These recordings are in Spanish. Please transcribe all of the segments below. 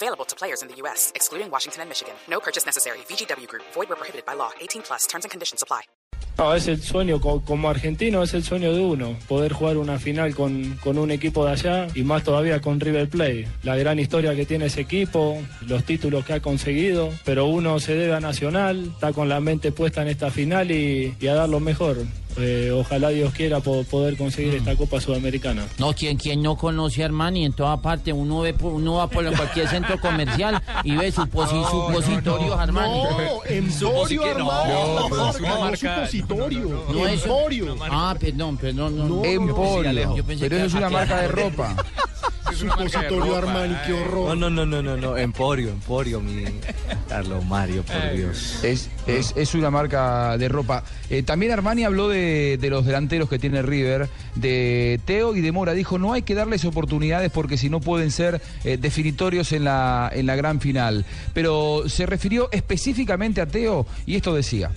Available to players in the U.S., excluding Washington and Michigan. No purchase necessary. VGW Group. Void where prohibited by law. 18 plus. Terms and conditions apply. No, es el sueño, co- como argentino es el sueño de uno, poder jugar una final con, con un equipo de allá y más todavía con River Plate. La gran historia que tiene ese equipo, los títulos que ha conseguido, pero uno se debe a Nacional, está con la mente puesta en esta final y, y a dar lo mejor. Eh, ojalá Dios quiera po- poder conseguir esta Copa Sudamericana. No, quien, quien no conoce a Armani en toda parte, uno ve por- uno va por cualquier centro comercial y ve suposi- supositorios Armani. No, Emporio Armani. No, es un supositorio. No es- Emporio. Ah, perdón, perdón. No, no. Emporio. Yo pensé Pero eso es una marca de ropa. Supositorio Armani, qué horror. No, no, no, no, no, no, Emporio, Emporio, mi Carlos Mario, por Dios. Es, es, es una marca de ropa. Eh, también Armani habló de, de los delanteros que tiene River, de Teo y de Mora. Dijo, no hay que darles oportunidades porque si no pueden ser eh, definitorios en la, en la gran final. Pero se refirió específicamente a Teo y esto decía.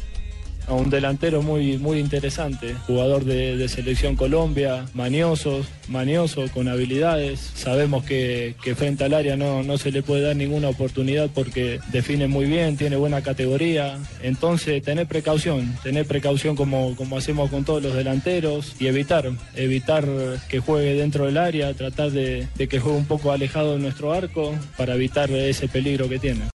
Un delantero muy, muy interesante, jugador de, de selección Colombia, manioso, manioso, con habilidades. Sabemos que, que frente al área no, no se le puede dar ninguna oportunidad porque define muy bien, tiene buena categoría. Entonces, tener precaución, tener precaución como, como hacemos con todos los delanteros y evitar, evitar que juegue dentro del área, tratar de, de que juegue un poco alejado de nuestro arco para evitar ese peligro que tiene.